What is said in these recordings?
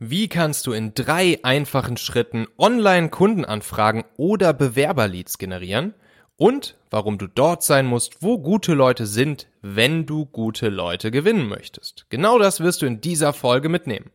Wie kannst du in drei einfachen Schritten Online-Kundenanfragen oder Bewerberleads generieren? Und warum du dort sein musst, wo gute Leute sind, wenn du gute Leute gewinnen möchtest. Genau das wirst du in dieser Folge mitnehmen.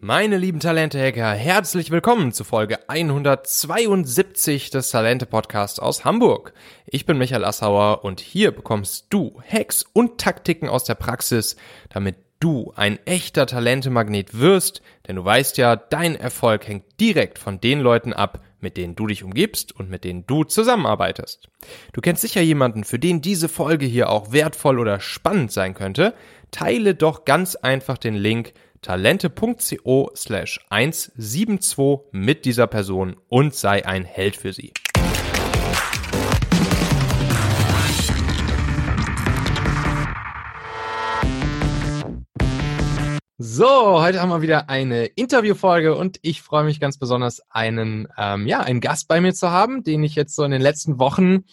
Meine lieben Talente-Hacker, herzlich willkommen zu Folge 172 des Talente-Podcasts aus Hamburg. Ich bin Michael Assauer und hier bekommst du Hacks und Taktiken aus der Praxis, damit du ein echter Talentemagnet wirst, denn du weißt ja, dein Erfolg hängt direkt von den Leuten ab, mit denen du dich umgibst und mit denen du zusammenarbeitest. Du kennst sicher jemanden, für den diese Folge hier auch wertvoll oder spannend sein könnte. Teile doch ganz einfach den Link talente.co slash 172 mit dieser Person und sei ein Held für sie. So, heute haben wir wieder eine Interviewfolge und ich freue mich ganz besonders, einen, ähm, ja, einen Gast bei mir zu haben, den ich jetzt so in den letzten Wochen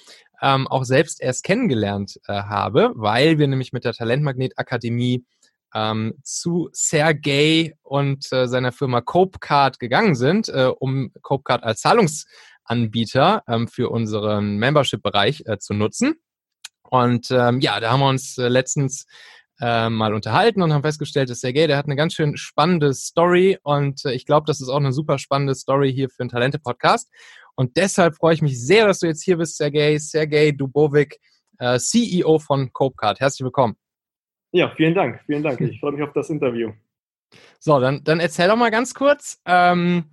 ähm, auch selbst erst kennengelernt äh, habe, weil wir nämlich mit der Talentmagnet Akademie ähm, zu Sergey und äh, seiner Firma Copecard gegangen sind, äh, um Copecard als Zahlungsanbieter ähm, für unseren Membership-Bereich äh, zu nutzen. Und ähm, ja, da haben wir uns äh, letztens äh, mal unterhalten und haben festgestellt, dass Sergey, der hat eine ganz schön spannende Story und äh, ich glaube, das ist auch eine super spannende Story hier für einen Talente-Podcast. Und deshalb freue ich mich sehr, dass du jetzt hier bist, Sergey. Sergey Dubovic, äh, CEO von Copecard. Herzlich willkommen. Ja, vielen Dank, vielen Dank. Ich freue mich auf das Interview. So, dann, dann erzähl doch mal ganz kurz, ähm,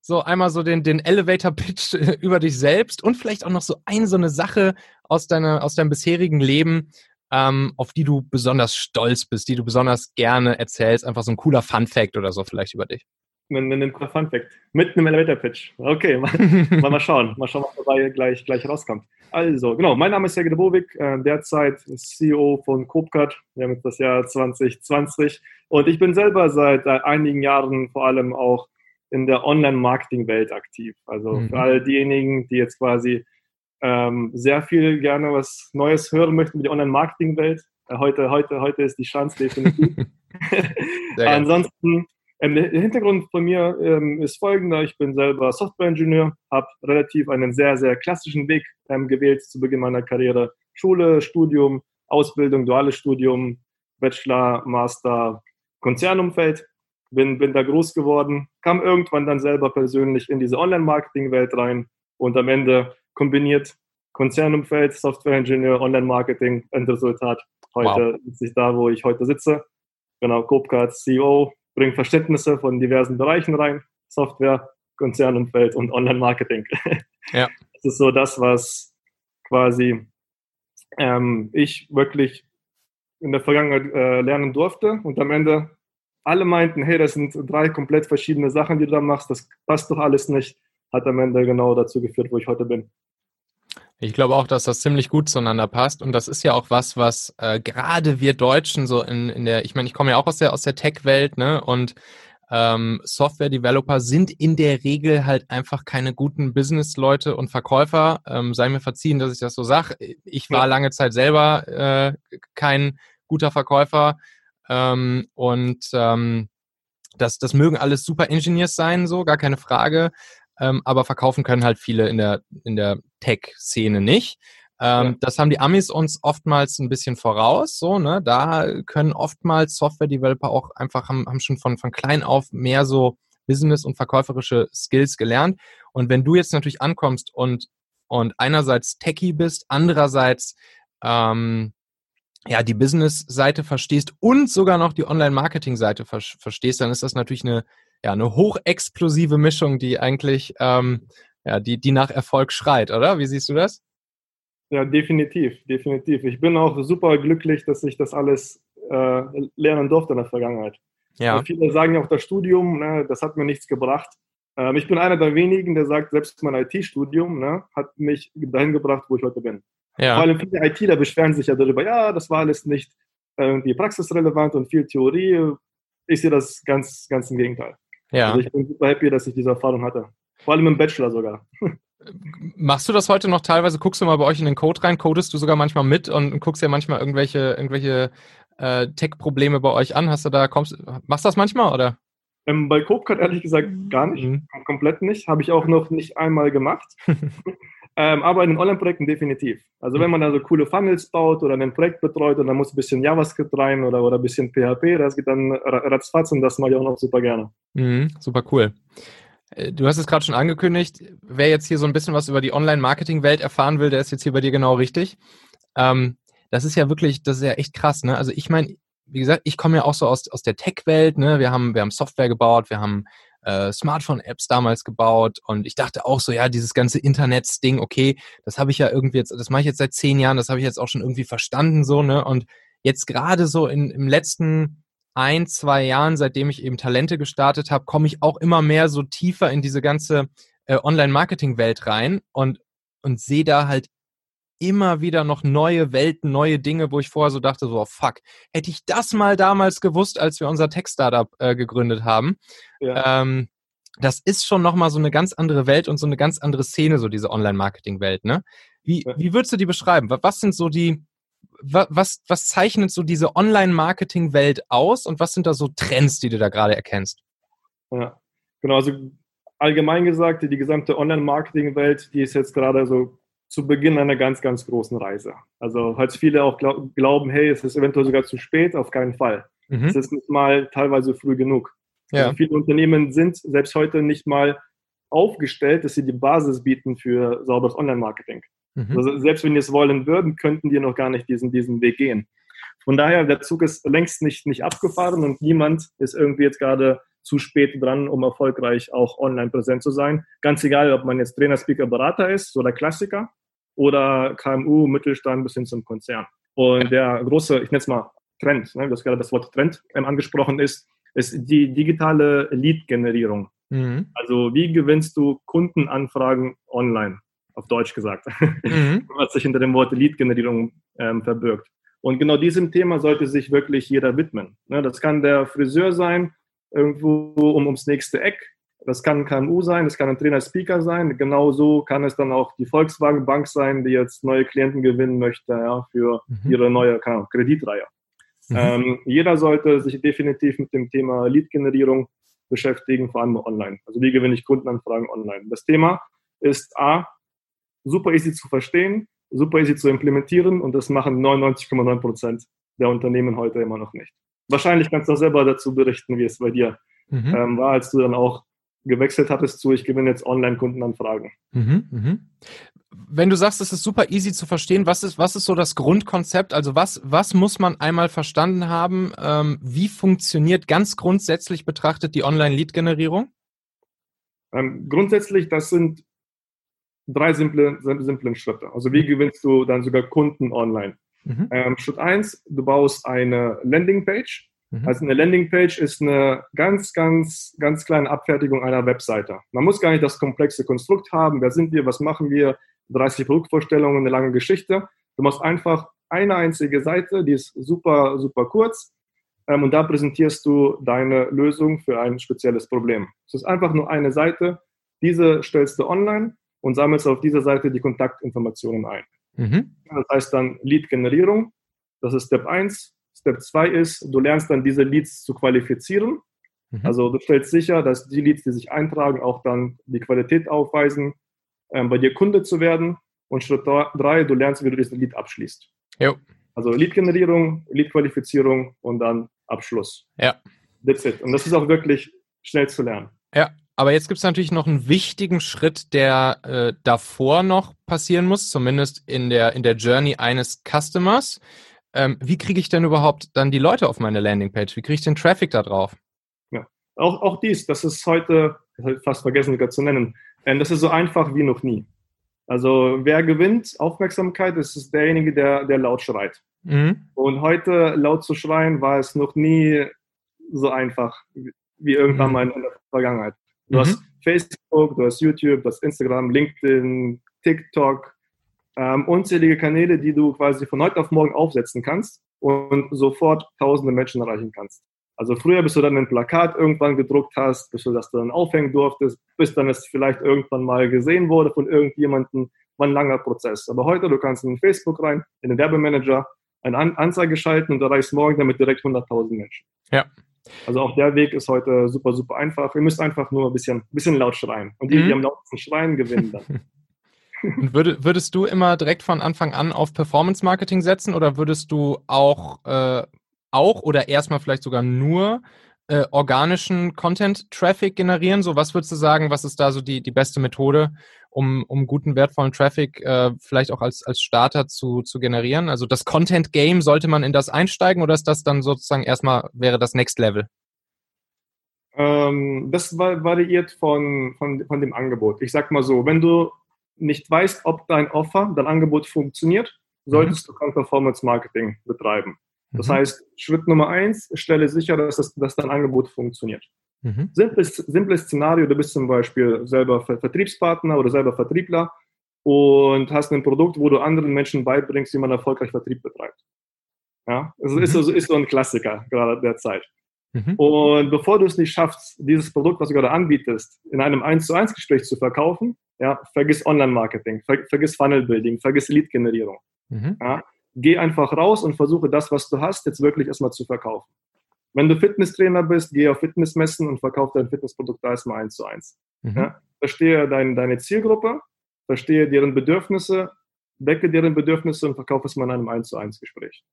so einmal so den, den Elevator-Pitch über dich selbst und vielleicht auch noch so eine so eine Sache aus, deiner, aus deinem bisherigen Leben, ähm, auf die du besonders stolz bist, die du besonders gerne erzählst. Einfach so ein cooler Fun-Fact oder so vielleicht über dich. Ein, ein cooler Fun-Fact. Mit einem Elevator-Pitch. Okay, mal, mal, schauen. Mal schauen, was dabei gleich, gleich rauskommt. Also, genau, mein Name ist Sergej Dubowik, äh, derzeit CEO von Copcard. Wir haben jetzt das Jahr 2020 und ich bin selber seit äh, einigen Jahren vor allem auch in der Online-Marketing-Welt aktiv. Also mhm. für all diejenigen, die jetzt quasi ähm, sehr viel gerne was Neues hören möchten über die Online-Marketing-Welt. Äh, heute, heute, heute ist die Chance definitiv. Ansonsten ähm, der Hintergrund von mir ähm, ist folgender. Ich bin selber Software-Ingenieur, habe relativ einen sehr, sehr klassischen Weg ähm, gewählt zu Beginn meiner Karriere. Schule, Studium, Ausbildung, duales Studium, Bachelor, Master, Konzernumfeld. Bin, bin da groß geworden, kam irgendwann dann selber persönlich in diese Online-Marketing-Welt rein und am Ende kombiniert Konzernumfeld, Software-Ingenieur, Online-Marketing, Endresultat. Heute wow. sitze ich da, wo ich heute sitze. Genau, Copecard CEO, bringt Verständnisse von diversen Bereichen rein, Software, Konzernumfeld und Online-Marketing. Ja. Das ist so das, was quasi ähm, ich wirklich in der Vergangenheit äh, lernen durfte und am Ende alle meinten, hey, das sind drei komplett verschiedene Sachen, die du da machst, das passt doch alles nicht, hat am Ende genau dazu geführt, wo ich heute bin. Ich glaube auch, dass das ziemlich gut zueinander passt. Und das ist ja auch was, was äh, gerade wir Deutschen so in, in der, ich meine, ich komme ja auch aus der, aus der Tech-Welt, ne? Und ähm, Software-Developer sind in der Regel halt einfach keine guten Business-Leute und Verkäufer. Ähm, sei mir verziehen, dass ich das so sage. Ich war lange Zeit selber äh, kein guter Verkäufer. Ähm, und ähm, das, das mögen alles super Engineers sein, so, gar keine Frage ähm, aber verkaufen können halt viele in der, in der Tech-Szene nicht. Ähm, ja. Das haben die Amis uns oftmals ein bisschen voraus, so, ne? Da können oftmals Software-Developer auch einfach, haben, haben schon von, von klein auf mehr so Business- und verkäuferische Skills gelernt. Und wenn du jetzt natürlich ankommst und, und einerseits Techie bist, andererseits ähm, ja, die Business-Seite verstehst und sogar noch die Online-Marketing-Seite ver verstehst, dann ist das natürlich eine, ja, eine hochexplosive Mischung, die eigentlich, ähm, ja, die, die nach Erfolg schreit, oder? Wie siehst du das? Ja, definitiv, definitiv. Ich bin auch super glücklich, dass ich das alles äh, lernen durfte in der Vergangenheit. Ja. Viele sagen ja auch, das Studium, ne, das hat mir nichts gebracht. Ähm, ich bin einer der wenigen, der sagt, selbst mein IT-Studium ne, hat mich dahin gebracht, wo ich heute bin. Ja. Vor allem viele ITler beschweren sich ja darüber, ja, das war alles nicht irgendwie praxisrelevant und viel Theorie. Ich sehe das ganz, ganz im Gegenteil. Ja. Also ich bin super happy, dass ich diese Erfahrung hatte. Vor allem im Bachelor sogar. Machst du das heute noch teilweise? Guckst du mal bei euch in den Code rein? Codest du sogar manchmal mit und guckst ja manchmal irgendwelche, irgendwelche äh, Tech-Probleme bei euch an? Hast du da, kommst, machst du das manchmal oder? Ähm, bei Copecard ehrlich gesagt gar nicht, mhm. komplett nicht. Habe ich auch noch nicht einmal gemacht. ähm, aber in den Online-Projekten definitiv. Also wenn man da so coole Funnels baut oder ein Projekt betreut und dann muss ein bisschen JavaScript rein oder, oder ein bisschen PHP, das geht dann ratzfatz und das mache ich auch noch super gerne. Mhm, super cool. Äh, du hast es gerade schon angekündigt. Wer jetzt hier so ein bisschen was über die Online-Marketing-Welt erfahren will, der ist jetzt hier bei dir genau richtig. Ähm, das ist ja wirklich, das ist ja echt krass. Ne? Also ich meine, wie gesagt, ich komme ja auch so aus, aus der Tech-Welt. Ne? Wir, haben, wir haben Software gebaut, wir haben äh, Smartphone-Apps damals gebaut und ich dachte auch so, ja, dieses ganze Internets-Ding, okay, das habe ich ja irgendwie jetzt, das mache ich jetzt seit zehn Jahren, das habe ich jetzt auch schon irgendwie verstanden so, ne? Und jetzt gerade so in, im letzten ein, zwei Jahren, seitdem ich eben Talente gestartet habe, komme ich auch immer mehr so tiefer in diese ganze äh, Online-Marketing-Welt rein und, und sehe da halt immer wieder noch neue Welten, neue Dinge, wo ich vorher so dachte, so, oh, fuck, hätte ich das mal damals gewusst, als wir unser Tech-Startup äh, gegründet haben. Ja. Ähm, das ist schon nochmal so eine ganz andere Welt und so eine ganz andere Szene, so diese Online-Marketing-Welt, ne? Wie, ja. wie würdest du die beschreiben? Was sind so die, was, was zeichnet so diese Online-Marketing-Welt aus und was sind da so Trends, die du da gerade erkennst? Ja, genau, also allgemein gesagt, die gesamte Online-Marketing-Welt, die ist jetzt gerade so zu Beginn einer ganz, ganz großen Reise. Also falls viele auch glaub, glauben, hey, es ist eventuell sogar zu spät, auf keinen Fall. Mhm. Es ist nicht mal teilweise früh genug. Ja. Also viele Unternehmen sind selbst heute nicht mal aufgestellt, dass sie die Basis bieten für sauberes Online-Marketing. Mhm. Also selbst wenn die es wollen würden, könnten die noch gar nicht diesen, diesen Weg gehen. Von daher, der Zug ist längst nicht, nicht abgefahren und niemand ist irgendwie jetzt gerade zu spät dran, um erfolgreich auch online präsent zu sein. Ganz egal, ob man jetzt Trainer, Speaker, Berater ist, so der Klassiker, oder KMU, Mittelstand bis hin zum Konzern. Und der große, ich nenne es mal Trend, ne, das gerade das Wort Trend ähm, angesprochen ist, ist die digitale Lead-Generierung. Mhm. Also wie gewinnst du Kundenanfragen online, auf Deutsch gesagt, mhm. was sich hinter dem Wort Lead-Generierung ähm, verbirgt. Und genau diesem Thema sollte sich wirklich jeder widmen. Ne, das kann der Friseur sein, irgendwo um, ums nächste Eck. Das kann ein KMU sein, das kann ein Trainer-Speaker sein. Genauso kann es dann auch die Volkswagen Bank sein, die jetzt neue Klienten gewinnen möchte ja, für mhm. ihre neue Ahnung, Kreditreihe. Mhm. Ähm, jeder sollte sich definitiv mit dem Thema Lead-Generierung beschäftigen, vor allem online. Also wie gewinne ich Kundenanfragen online? Das Thema ist A, super easy zu verstehen, super easy zu implementieren und das machen 99,9 Prozent der Unternehmen heute immer noch nicht. Wahrscheinlich kannst du auch selber dazu berichten, wie es bei dir mhm. ähm, war, als du dann auch gewechselt hattest zu, ich gewinne jetzt Online-Kundenanfragen. Mhm, mhm. Wenn du sagst, es ist super easy zu verstehen, was ist, was ist so das Grundkonzept? Also was, was muss man einmal verstanden haben? Ähm, wie funktioniert ganz grundsätzlich betrachtet die Online-Lead-Generierung? Ähm, grundsätzlich, das sind drei simple, simple Schritte. Also wie mhm. gewinnst du dann sogar Kunden online? Mhm. Ähm, Schritt eins: du baust eine Landingpage Mhm. Also eine Landingpage ist eine ganz, ganz, ganz kleine Abfertigung einer Webseite. Man muss gar nicht das komplexe Konstrukt haben. Wer sind wir? Was machen wir? 30 Produktvorstellungen, eine lange Geschichte. Du machst einfach eine einzige Seite, die ist super, super kurz. Ähm, und da präsentierst du deine Lösung für ein spezielles Problem. Es ist einfach nur eine Seite. Diese stellst du online und sammelst auf dieser Seite die Kontaktinformationen ein. Mhm. Das heißt dann Lead-Generierung. Das ist Step 1. Step 2 ist, du lernst dann diese Leads zu qualifizieren. Mhm. Also du stellst sicher, dass die Leads, die sich eintragen, auch dann die Qualität aufweisen, ähm, bei dir Kunde zu werden. Und Schritt 3, du lernst, wie du diesen Lead abschließt. Jo. Also Lead-Generierung, Lead-Qualifizierung und dann Abschluss. Ja. That's it. Und das ist auch wirklich schnell zu lernen. Ja, aber jetzt gibt es natürlich noch einen wichtigen Schritt, der äh, davor noch passieren muss, zumindest in der, in der Journey eines Customers ähm, wie kriege ich denn überhaupt dann die Leute auf meine Landingpage? Wie kriege ich den Traffic da drauf? Ja, auch, auch dies, das ist heute, fast vergessen gerade zu nennen, ähm, das ist so einfach wie noch nie. Also wer gewinnt Aufmerksamkeit, das ist derjenige, der, der laut schreit. Mhm. Und heute laut zu schreien, war es noch nie so einfach wie irgendwann mhm. mal in der Vergangenheit. Du mhm. hast Facebook, du hast YouTube, du hast Instagram, LinkedIn, TikTok, ähm, unzählige Kanäle, die du quasi von heute auf morgen aufsetzen kannst und sofort tausende Menschen erreichen kannst. Also früher, bis du dann ein Plakat irgendwann gedruckt hast, bis du das dann aufhängen durftest, bis dann es vielleicht irgendwann mal gesehen wurde von irgendjemandem, war ein langer Prozess. Aber heute, du kannst in Facebook rein, in den Werbemanager, eine An Anzeige schalten und erreichst morgen damit direkt 100.000 Menschen. Ja. Also auch der Weg ist heute super, super einfach. Ihr müsst einfach nur ein bisschen, bisschen laut schreien. Und die, mhm. die am lautesten schreien, gewinnen dann. Und würdest du immer direkt von Anfang an auf Performance Marketing setzen oder würdest du auch, äh, auch oder erstmal vielleicht sogar nur äh, organischen Content-Traffic generieren? So, was würdest du sagen, was ist da so die, die beste Methode, um, um guten, wertvollen Traffic äh, vielleicht auch als, als Starter zu, zu generieren? Also das Content-Game, sollte man in das einsteigen oder ist das dann sozusagen erstmal, wäre das Next Level? Ähm, das variiert von, von, von dem Angebot. Ich sag mal so, wenn du nicht weißt, ob dein Offer, dein Angebot funktioniert, solltest mhm. du Performance Marketing betreiben. Das mhm. heißt, Schritt Nummer eins, stelle sicher, dass, das, dass dein Angebot funktioniert. Mhm. Simples, simples Szenario, du bist zum Beispiel selber Vertriebspartner oder selber Vertriebler und hast ein Produkt, wo du anderen Menschen beibringst, wie man erfolgreich Vertrieb betreibt. Ja, also mhm. ist, also, ist so ein Klassiker gerade derzeit. Mhm. Und bevor du es nicht schaffst, dieses Produkt, was du gerade anbietest, in einem 1 zu 1 Gespräch zu verkaufen, ja, vergiss Online-Marketing, ver vergiss Funnel-Building, vergiss Lead-Generierung. Mhm. Ja, geh einfach raus und versuche das, was du hast, jetzt wirklich erstmal zu verkaufen. Wenn du Fitnesstrainer bist, geh auf Fitnessmessen und verkauf dein Fitnessprodukt da erstmal eins zu eins. Mhm. Ja, verstehe dein, deine Zielgruppe, verstehe deren Bedürfnisse, decke deren Bedürfnisse und verkaufe es mal in einem 1 zu 1 Gespräch.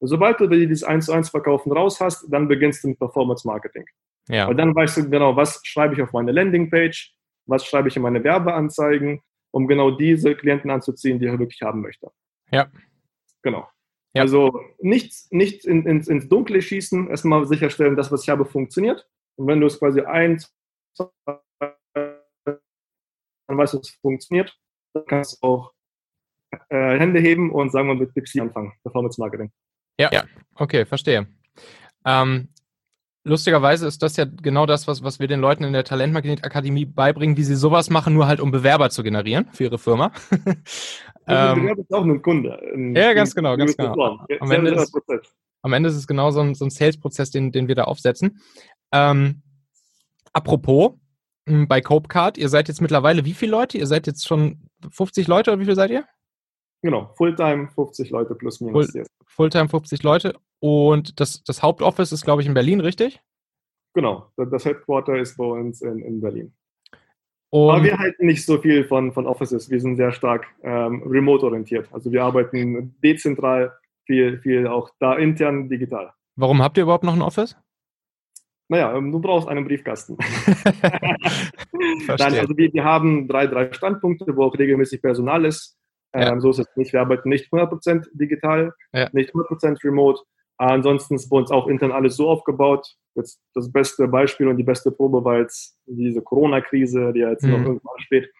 Sobald du dieses 1 zu 1 Verkaufen raus hast, dann beginnst du mit Performance Marketing. Ja. Und dann weißt du genau, was schreibe ich auf meine Landingpage, was schreibe ich in meine Werbeanzeigen, um genau diese Klienten anzuziehen, die ich wirklich haben möchte. Ja. Genau. Ja. Also nichts, nichts in, ins, ins Dunkle schießen, erstmal sicherstellen, das, was ich habe, funktioniert. Und wenn du es quasi eins, dann weißt du, es funktioniert, dann kannst du auch äh, Hände heben und sagen wir mit Pixie anfangen, Performance Marketing. Ja, ja. okay, verstehe. Ähm, lustigerweise ist das ja genau das, was, was wir den Leuten in der Talentmagnet Akademie beibringen, wie sie sowas machen, nur halt um Bewerber zu generieren für ihre Firma. ähm, Bewerber ist auch ein Kunde. Ein, ja, ganz genau, ganz genau. Am Ende, ist, am Ende ist es genau so ein, so ein Sales-Prozess, den, den wir da aufsetzen. Ähm, apropos, hm, bei Copecard, ihr seid jetzt mittlerweile wie viele Leute? Ihr seid jetzt schon 50 Leute oder wie viel seid ihr? Genau, Fulltime 50 Leute plus minus. Full, Fulltime 50 Leute. Und das, das Hauptoffice ist, glaube ich, in Berlin, richtig? Genau, das Headquarter ist bei uns in, in Berlin. Und Aber wir halten nicht so viel von, von Offices. Wir sind sehr stark ähm, remote-orientiert. Also wir arbeiten dezentral, viel, viel auch da intern digital. Warum habt ihr überhaupt noch ein Office? Naja, ähm, du brauchst einen Briefkasten. Dann, also wir, wir haben drei, drei Standpunkte, wo auch regelmäßig Personal ist. Ja. Ähm, so ist es nicht. Wir arbeiten nicht 100% digital, ja. nicht 100% remote. Ansonsten ist bei uns auch intern alles so aufgebaut. Jetzt das beste Beispiel und die beste Probe war jetzt diese Corona-Krise, die ja jetzt mhm. noch irgendwann steht.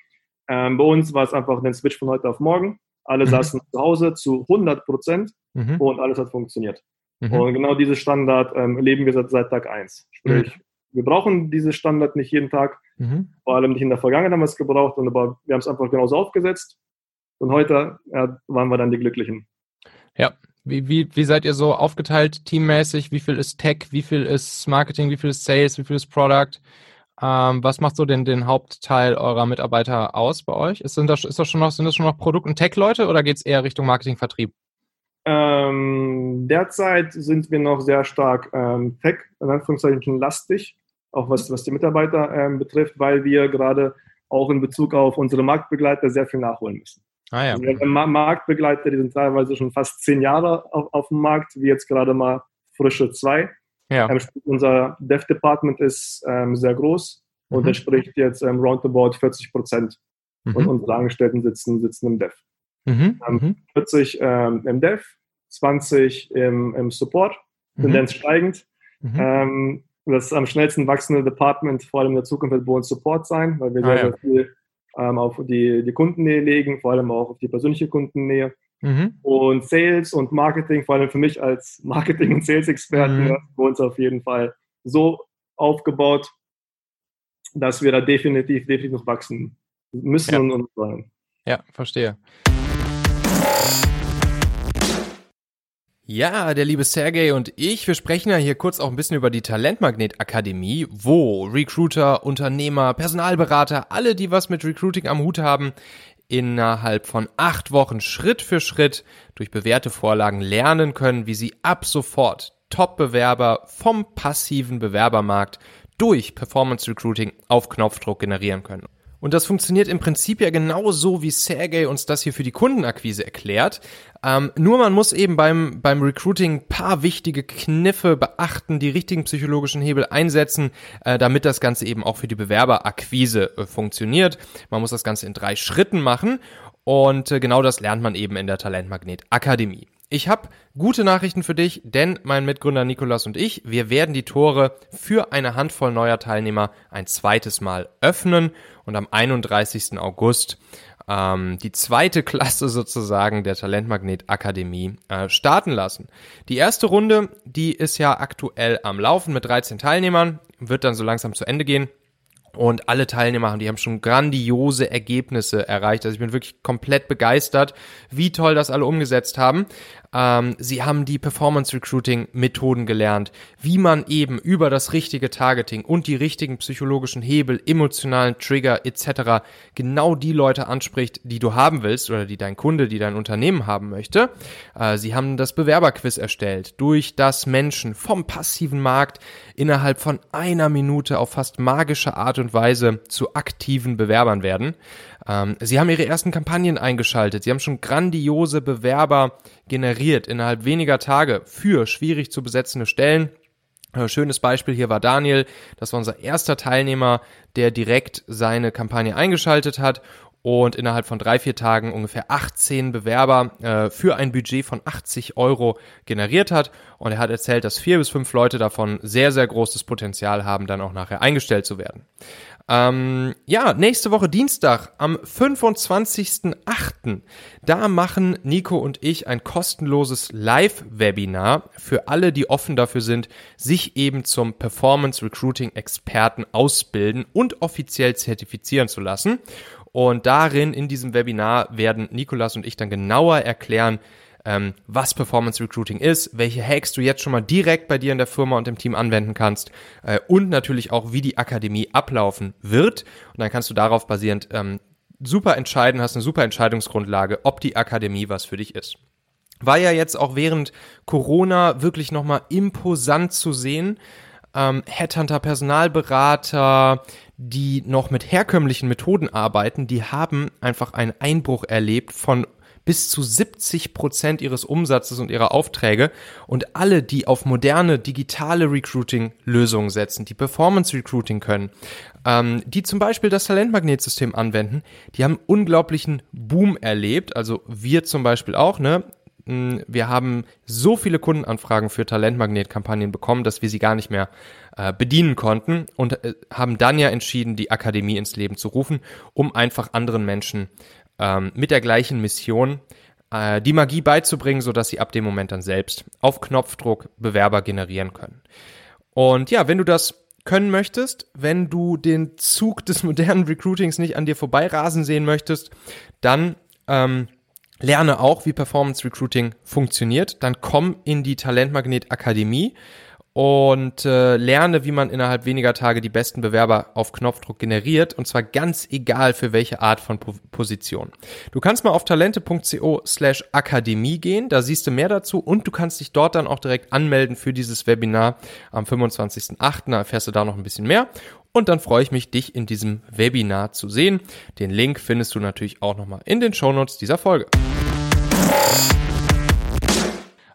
Ähm, bei uns war es einfach ein Switch von heute auf morgen. Alle mhm. saßen zu Hause zu 100% mhm. und alles hat funktioniert. Mhm. Und genau dieses Standard ähm, leben wir seit, seit Tag 1. Sprich, mhm. wir brauchen dieses Standard nicht jeden Tag, mhm. vor allem nicht in der Vergangenheit haben wir es gebraucht, aber wir haben es einfach genauso aufgesetzt. Und heute ja, waren wir dann die Glücklichen. Ja. Wie, wie, wie seid ihr so aufgeteilt teammäßig? Wie viel ist Tech? Wie viel ist Marketing? Wie viel ist Sales? Wie viel ist Product? Ähm, was macht so den, den Hauptteil eurer Mitarbeiter aus bei euch? Ist, sind, das, ist das schon noch, sind das schon noch Produkt- und Tech-Leute oder geht es eher Richtung Marketing-Vertrieb? Ähm, derzeit sind wir noch sehr stark ähm, Tech, in Anführungszeichen lastig, auch was, was die Mitarbeiter ähm, betrifft, weil wir gerade auch in Bezug auf unsere Marktbegleiter sehr viel nachholen müssen. Ah, ja. Also Marktbegleiter, die sind teilweise schon fast zehn Jahre auf, auf dem Markt, wie jetzt gerade mal frische zwei. Ja. Ähm, unser Dev-Department ist ähm, sehr groß mhm. und entspricht jetzt ähm, roundabout 40 Prozent mhm. und unsere Angestellten sitzen, sitzen im Dev. Mhm. Ähm, 40 ähm, im Dev, 20 im, im Support, mhm. Tendenz steigend. Mhm. Ähm, das am schnellsten wachsende Department, vor allem in der Zukunft, wird bei uns Support sein, weil wir ah, sehr, ja. sehr viel ähm, auf die, die Kundennähe legen, vor allem auch auf die persönliche Kundennähe. Mhm. Und Sales und Marketing, vor allem für mich als Marketing- und Sales-Experten, mhm. bei uns auf jeden Fall so aufgebaut, dass wir da definitiv, definitiv noch wachsen müssen ja. und wollen. Ja, verstehe. Ja, der liebe Sergey und ich, wir sprechen ja hier kurz auch ein bisschen über die Talentmagnet Akademie, wo Recruiter, Unternehmer, Personalberater, alle, die was mit Recruiting am Hut haben, innerhalb von acht Wochen Schritt für Schritt durch bewährte Vorlagen lernen können, wie sie ab sofort Top-Bewerber vom passiven Bewerbermarkt durch Performance Recruiting auf Knopfdruck generieren können. Und das funktioniert im Prinzip ja genau so, wie Sergey uns das hier für die Kundenakquise erklärt. Ähm, nur man muss eben beim, beim Recruiting paar wichtige Kniffe beachten, die richtigen psychologischen Hebel einsetzen, äh, damit das Ganze eben auch für die Bewerberakquise äh, funktioniert. Man muss das Ganze in drei Schritten machen und äh, genau das lernt man eben in der Talentmagnet Akademie. Ich habe gute Nachrichten für dich, denn mein Mitgründer Nikolas und ich, wir werden die Tore für eine Handvoll neuer Teilnehmer ein zweites Mal öffnen und am 31. August ähm, die zweite Klasse sozusagen der Talentmagnet Akademie äh, starten lassen. Die erste Runde, die ist ja aktuell am Laufen mit 13 Teilnehmern, wird dann so langsam zu Ende gehen. Und alle Teilnehmer haben, die haben schon grandiose Ergebnisse erreicht. Also ich bin wirklich komplett begeistert, wie toll das alle umgesetzt haben. Ähm, sie haben die Performance Recruiting Methoden gelernt, wie man eben über das richtige Targeting und die richtigen psychologischen Hebel, emotionalen Trigger etc. genau die Leute anspricht, die du haben willst oder die dein Kunde, die dein Unternehmen haben möchte. Äh, sie haben das Bewerberquiz erstellt, durch das Menschen vom passiven Markt innerhalb von einer Minute auf fast magische Art und Weise zu aktiven Bewerbern werden. Ähm, sie haben ihre ersten Kampagnen eingeschaltet. Sie haben schon grandiose Bewerber generiert innerhalb weniger Tage für schwierig zu besetzende Stellen. Äh, schönes Beispiel hier war Daniel. Das war unser erster Teilnehmer, der direkt seine Kampagne eingeschaltet hat und innerhalb von drei, vier Tagen ungefähr 18 Bewerber äh, für ein Budget von 80 Euro generiert hat. Und er hat erzählt, dass vier bis fünf Leute davon sehr, sehr großes Potenzial haben, dann auch nachher eingestellt zu werden. Ähm, ja, nächste Woche Dienstag am 25.08. Da machen Nico und ich ein kostenloses Live-Webinar für alle, die offen dafür sind, sich eben zum Performance Recruiting Experten ausbilden und offiziell zertifizieren zu lassen. Und darin, in diesem Webinar, werden Nikolas und ich dann genauer erklären, ähm, was Performance Recruiting ist, welche Hacks du jetzt schon mal direkt bei dir in der Firma und im Team anwenden kannst äh, und natürlich auch, wie die Akademie ablaufen wird. Und dann kannst du darauf basierend ähm, super entscheiden, hast eine super Entscheidungsgrundlage, ob die Akademie was für dich ist. War ja jetzt auch während Corona wirklich nochmal imposant zu sehen. Ähm, Headhunter, Personalberater, die noch mit herkömmlichen Methoden arbeiten, die haben einfach einen Einbruch erlebt von bis zu 70 Prozent ihres Umsatzes und ihrer Aufträge und alle, die auf moderne digitale Recruiting-Lösungen setzen, die Performance Recruiting können, ähm, die zum Beispiel das Talentmagnetsystem anwenden, die haben unglaublichen Boom erlebt. Also wir zum Beispiel auch, ne? Mm, wir haben so viele Kundenanfragen für Talentmagnet-Kampagnen bekommen, dass wir sie gar nicht mehr äh, bedienen konnten und äh, haben dann ja entschieden, die Akademie ins Leben zu rufen, um einfach anderen Menschen ähm, mit der gleichen Mission äh, die Magie beizubringen, sodass sie ab dem Moment dann selbst auf Knopfdruck Bewerber generieren können. Und ja, wenn du das können möchtest, wenn du den Zug des modernen Recruitings nicht an dir vorbeirasen sehen möchtest, dann ähm, lerne auch, wie Performance Recruiting funktioniert. Dann komm in die Talentmagnet Akademie und äh, lerne, wie man innerhalb weniger Tage die besten Bewerber auf Knopfdruck generiert und zwar ganz egal für welche Art von po Position. Du kannst mal auf talente.co slash Akademie gehen, da siehst du mehr dazu und du kannst dich dort dann auch direkt anmelden für dieses Webinar am 25.08. Da erfährst du da noch ein bisschen mehr und dann freue ich mich, dich in diesem Webinar zu sehen. Den Link findest du natürlich auch nochmal in den Shownotes dieser Folge.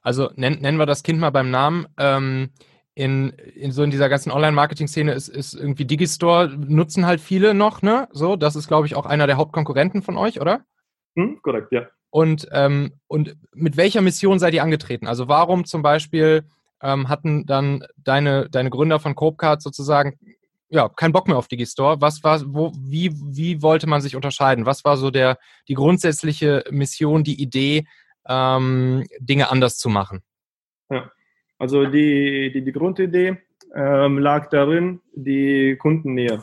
Also nennen, nennen wir das Kind mal beim Namen. Ähm, in, in so in dieser ganzen Online-Marketing-Szene ist, ist irgendwie Digistore, nutzen halt viele noch, ne? So, das ist, glaube ich, auch einer der Hauptkonkurrenten von euch, oder? Hm, korrekt, ja. Und, ähm, und mit welcher Mission seid ihr angetreten? Also warum zum Beispiel ähm, hatten dann deine, deine Gründer von Copecard sozusagen ja, keinen Bock mehr auf Digistore. Was war, wo, wie, wie wollte man sich unterscheiden? Was war so der, die grundsätzliche Mission, die Idee, ähm, Dinge anders zu machen? Ja, also die, die, die Grundidee ähm, lag darin, die Kundennähe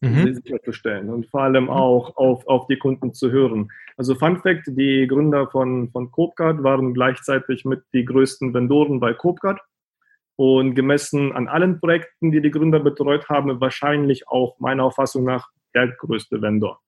mhm. sicherzustellen und vor allem mhm. auch auf, auf die Kunden zu hören. Also Fun Fact, die Gründer von, von Copecard waren gleichzeitig mit die größten Vendoren bei Copecard und gemessen an allen Projekten, die die Gründer betreut haben, wahrscheinlich auch meiner Auffassung nach der größte Vendor.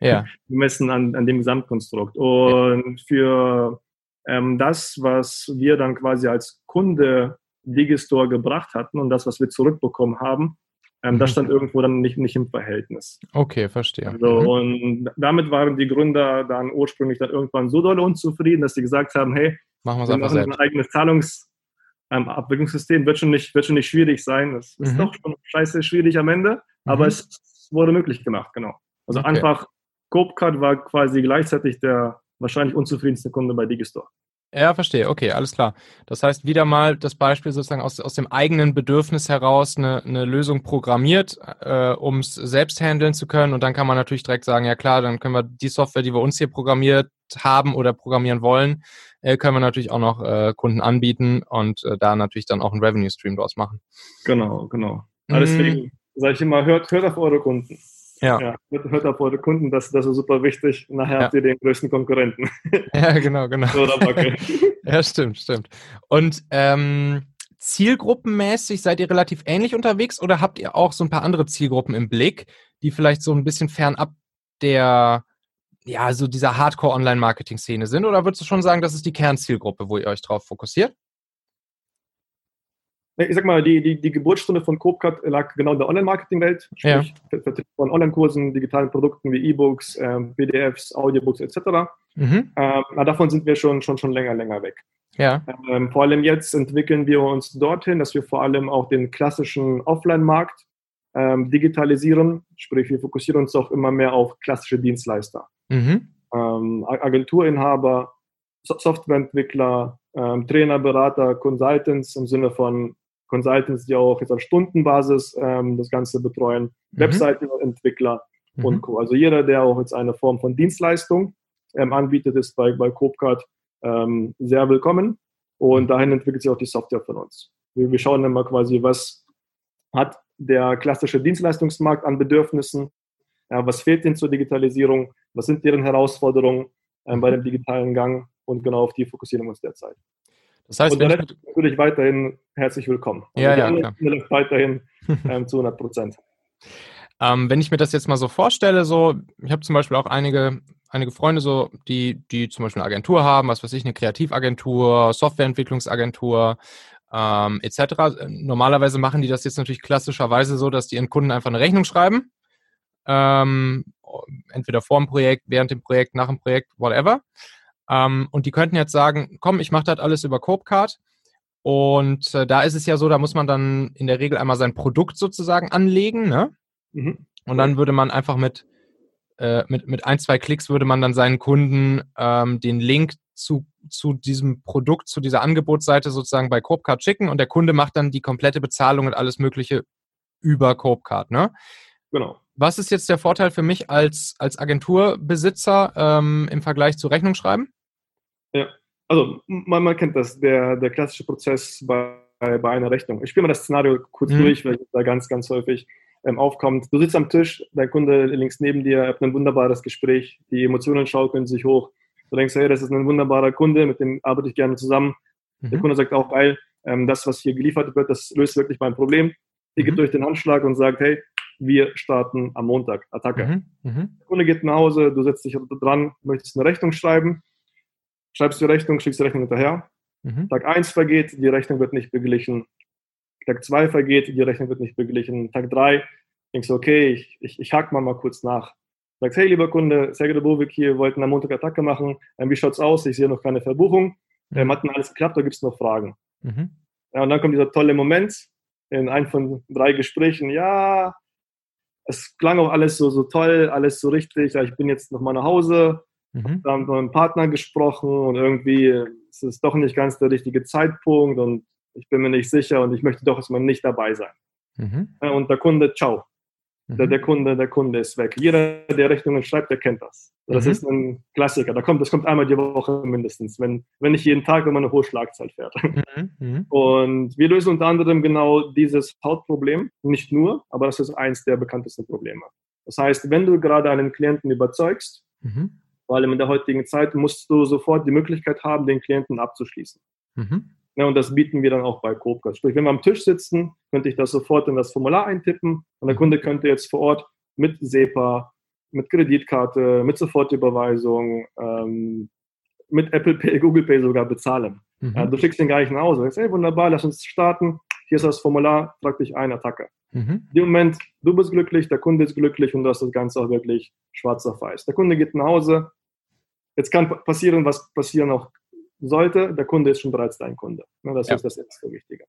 Ja. Gemessen an, an dem Gesamtkonstrukt. Und für ähm, das, was wir dann quasi als Kunde Digistore gebracht hatten und das, was wir zurückbekommen haben, ähm, mhm. das stand irgendwo dann nicht, nicht im Verhältnis. Okay, verstehe. Also, mhm. Und damit waren die Gründer dann ursprünglich dann irgendwann so doll unzufrieden, dass sie gesagt haben, hey, machen wir es einfach selbst. ein eigenes Zahlungsabwicklungssystem, ähm, wird, schon nicht, wird schon nicht schwierig sein. Das ist mhm. doch schon scheiße schwierig am Ende, aber mhm. es wurde möglich gemacht, genau. Also okay. einfach, Copecard war quasi gleichzeitig der wahrscheinlich unzufriedenste Kunde bei Digistore. Ja, verstehe. Okay, alles klar. Das heißt, wieder mal das Beispiel sozusagen aus, aus dem eigenen Bedürfnis heraus eine, eine Lösung programmiert, äh, um es selbst handeln zu können. Und dann kann man natürlich direkt sagen, ja klar, dann können wir die Software, die wir uns hier programmiert haben oder programmieren wollen, äh, können wir natürlich auch noch äh, Kunden anbieten und äh, da natürlich dann auch einen Revenue Stream draus machen. Genau, genau. Mhm. Deswegen sage ich immer, hört, hört auf eure Kunden. Ja. ja. Hört auf eure Kunden, das, das ist super wichtig. Nachher ja. habt ihr den größten Konkurrenten. Ja, genau, genau. ja, stimmt, stimmt. Und ähm, zielgruppenmäßig seid ihr relativ ähnlich unterwegs oder habt ihr auch so ein paar andere Zielgruppen im Blick, die vielleicht so ein bisschen fernab der, ja, so dieser Hardcore-Online-Marketing-Szene sind? Oder würdest du schon sagen, das ist die Kernzielgruppe, wo ihr euch drauf fokussiert? Ich sag mal, die, die, die Geburtsstunde von CoopCut lag genau in der Online-Marketing-Welt, sprich ja. Vertrieb von Online-Kursen, digitalen Produkten wie E-Books, ähm, PDFs, Audiobooks etc. Mhm. Ähm, davon sind wir schon, schon, schon länger, länger weg. Ja. Ähm, vor allem jetzt entwickeln wir uns dorthin, dass wir vor allem auch den klassischen Offline-Markt ähm, digitalisieren, sprich wir fokussieren uns auch immer mehr auf klassische Dienstleister. Mhm. Ähm, Agenturinhaber, Softwareentwickler, ähm, Trainer, Berater, Consultants im Sinne von Consultants, die auch jetzt auf Stundenbasis ähm, das Ganze betreuen, mhm. Webseitenentwickler mhm. und Co. Also jeder, der auch jetzt eine Form von Dienstleistung ähm, anbietet, ist bei, bei Copecard ähm, sehr willkommen. Und mhm. dahin entwickelt sich auch die Software von uns. Wir, wir schauen immer quasi, was hat der klassische Dienstleistungsmarkt an Bedürfnissen, ja, was fehlt ihnen zur Digitalisierung, was sind deren Herausforderungen ähm, bei dem digitalen Gang und genau auf die fokussieren wir uns derzeit. Das heißt, und der Rest natürlich weiterhin herzlich willkommen. Also ja, ja, klar. Weiterhin ähm, zu 100 Prozent. Ähm, wenn ich mir das jetzt mal so vorstelle, so, ich habe zum Beispiel auch einige, einige Freunde, so, die, die zum Beispiel eine Agentur haben, was weiß ich, eine Kreativagentur, Softwareentwicklungsagentur, ähm, etc. Normalerweise machen die das jetzt natürlich klassischerweise so, dass die ihren Kunden einfach eine Rechnung schreiben. Ähm, entweder vor dem Projekt, während dem Projekt, nach dem Projekt, whatever. Ähm, und die könnten jetzt sagen, komm, ich mache das alles über Copecard. Und äh, da ist es ja so, da muss man dann in der Regel einmal sein Produkt sozusagen anlegen. Ne? Mhm. Und dann würde man einfach mit, äh, mit, mit ein, zwei Klicks würde man dann seinen Kunden ähm, den Link zu, zu diesem Produkt, zu dieser Angebotsseite sozusagen bei Copecard schicken und der Kunde macht dann die komplette Bezahlung und alles Mögliche über Copecard. Ne? Genau. Was ist jetzt der Vorteil für mich als, als Agenturbesitzer ähm, im Vergleich zu Rechnungsschreiben? Ja, also man, man kennt das, der, der klassische Prozess bei, bei einer Rechnung. Ich spiele mal das Szenario kurz mhm. durch, weil es da ganz, ganz häufig ähm, aufkommt. Du sitzt am Tisch, dein Kunde links neben dir, habt ein wunderbares Gespräch, die Emotionen schaukeln sich hoch. Du denkst, hey, das ist ein wunderbarer Kunde, mit dem arbeite ich gerne zusammen. Mhm. Der Kunde sagt auch, geil, ähm, das, was hier geliefert wird, das löst wirklich mein Problem. Ihr mhm. gibt euch den Handschlag und sagt, hey, wir starten am Montag, Attacke. Mhm. Mhm. Der Kunde geht nach Hause, du setzt dich dran, möchtest eine Rechnung schreiben schreibst die Rechnung, schickst die Rechnung hinterher. Mhm. Tag 1 vergeht, die Rechnung wird nicht beglichen. Tag 2 vergeht, die Rechnung wird nicht beglichen. Tag 3 denkst du, okay, ich, ich, ich hack mal mal kurz nach. Sagst, hey, lieber Kunde, Sergej Bovik hier, wollten am Montag Attacke machen. Ähm, wie schaut's aus? Ich sehe noch keine Verbuchung. Mhm. Ähm, hat denn alles geklappt, da gibt es noch Fragen. Mhm. Ja, und dann kommt dieser tolle Moment in einem von drei Gesprächen. Ja, es klang auch alles so, so toll, alles so richtig. Ja, ich bin jetzt noch mal nach Hause. Mhm. Da haben wir mit meinem Partner gesprochen und irgendwie ist es doch nicht ganz der richtige Zeitpunkt und ich bin mir nicht sicher und ich möchte doch erstmal nicht dabei sein. Mhm. Und der Kunde, ciao. Mhm. Der, der, Kunde, der Kunde ist weg. Jeder, der Rechnungen schreibt, der kennt das. Das mhm. ist ein Klassiker. Da kommt, das kommt einmal die Woche mindestens, wenn, wenn nicht jeden Tag, wenn man eine hohe Schlagzeit fährt. Mhm. mhm. Und wir lösen unter anderem genau dieses Hautproblem. Nicht nur, aber das ist eins der bekanntesten Probleme. Das heißt, wenn du gerade einen Klienten überzeugst. Vor allem in der heutigen Zeit musst du sofort die Möglichkeit haben, den Klienten abzuschließen. Mhm. Ja, und das bieten wir dann auch bei Copecast. Sprich, wenn wir am Tisch sitzen, könnte ich das sofort in das Formular eintippen und der Kunde könnte jetzt vor Ort mit SEPA, mit Kreditkarte, mit Sofortüberweisung, ähm, mit Apple Pay, Google Pay sogar bezahlen. Mhm. Ja, du schickst den gar nicht nach Hause. Sagst, hey, wunderbar, lass uns starten. Hier ist das Formular, trag dich ein, Attacke. Mhm. In dem Moment, du bist glücklich, der Kunde ist glücklich und du hast das Ganze auch wirklich schwarz auf weiß. Der Kunde geht nach Hause. Jetzt kann passieren, was passieren auch sollte. Der Kunde ist schon bereits dein Kunde. Das ja. ist das erste Wichtige.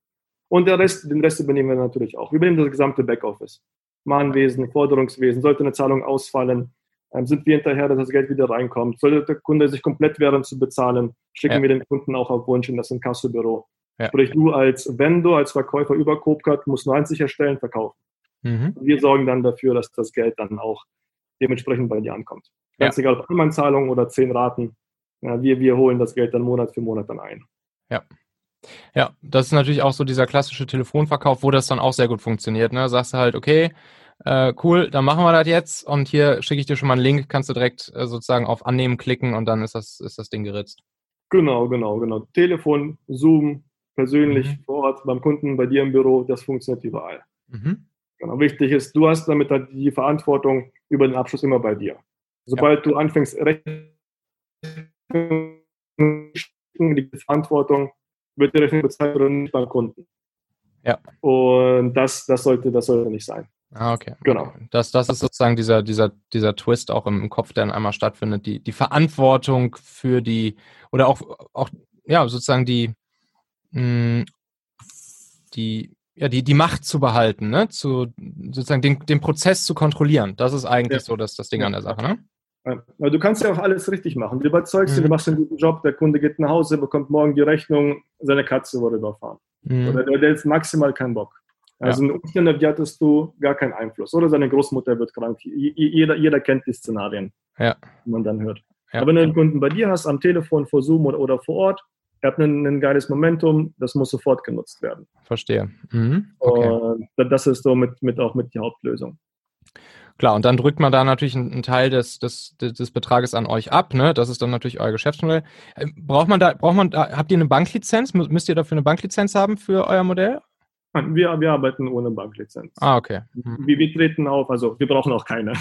Und Rest, den Rest übernehmen wir natürlich auch. Wir übernehmen das gesamte Backoffice. Mahnwesen, Forderungswesen. Sollte eine Zahlung ausfallen, ähm, sind wir hinterher, dass das Geld wieder reinkommt. Sollte der Kunde sich komplett wehren zu bezahlen, schicken ja. wir den Kunden auch auf Wunsch in das Inkassobüro. Ja. Sprich, du als Vendor, als Verkäufer über Copecard musst nur eins sicherstellen, verkaufen. Mhm. Wir sorgen dann dafür, dass das Geld dann auch dementsprechend bei dir ankommt. Ganz ja. egal, ob Einmalzahlung oder zehn Raten. Ja, wir, wir holen das Geld dann Monat für Monat dann ein. Ja. Ja, das ist natürlich auch so dieser klassische Telefonverkauf, wo das dann auch sehr gut funktioniert. Ne? Sagst du halt, okay, äh, cool, dann machen wir das jetzt und hier schicke ich dir schon mal einen Link, kannst du direkt äh, sozusagen auf Annehmen klicken und dann ist das, ist das Ding geritzt. Genau, genau, genau. Telefon, Zoom, persönlich mhm. vor Ort beim Kunden, bei dir im Büro, das funktioniert überall. Mhm. Genau, wichtig ist, du hast damit halt die Verantwortung über den Abschluss immer bei dir. Sobald ja. du anfängst, die Verantwortung wird die Rechnung bezahlt oder nicht beim Kunden. Ja. Und das, das, sollte, das sollte nicht sein. Ah, okay. Genau. Das, das ist sozusagen dieser, dieser, dieser Twist auch im Kopf, der dann einmal stattfindet. Die, die Verantwortung für die, oder auch, auch ja, sozusagen die, mh, hm, die, ja, die, die Macht zu behalten, ne? Zu, sozusagen den, den Prozess zu kontrollieren. Das ist eigentlich ja. so das, das Ding ja. an der Sache, ne? Ja. Du kannst ja auch alles richtig machen. Du überzeugst mhm. ihn, du machst einen guten Job, der Kunde geht nach Hause, bekommt morgen die Rechnung, seine Katze wurde überfahren. Mhm. Oder der, der hat maximal keinen Bock. Also ja. in Umständen hattest du gar keinen Einfluss. Oder seine Großmutter wird krank. Jeder, jeder kennt die Szenarien, ja. die man dann hört. Ja. Aber wenn du einen Kunden bei dir hast, am Telefon, vor Zoom oder, oder vor Ort, er hat ein, ein, geiles Momentum, das muss sofort genutzt werden. Verstehe. Mhm. Okay. Und das ist so mit, mit auch mit die Hauptlösung. Klar, und dann drückt man da natürlich einen, Teil des, des, des Betrages an euch ab, ne? Das ist dann natürlich euer Geschäftsmodell. Äh, braucht man da, braucht man da, habt ihr eine Banklizenz? Müsst ihr dafür eine Banklizenz haben für euer Modell? Wir, wir arbeiten ohne Banklizenz. Ah, okay. Mhm. Wir, wir, treten auf, also wir brauchen auch keine.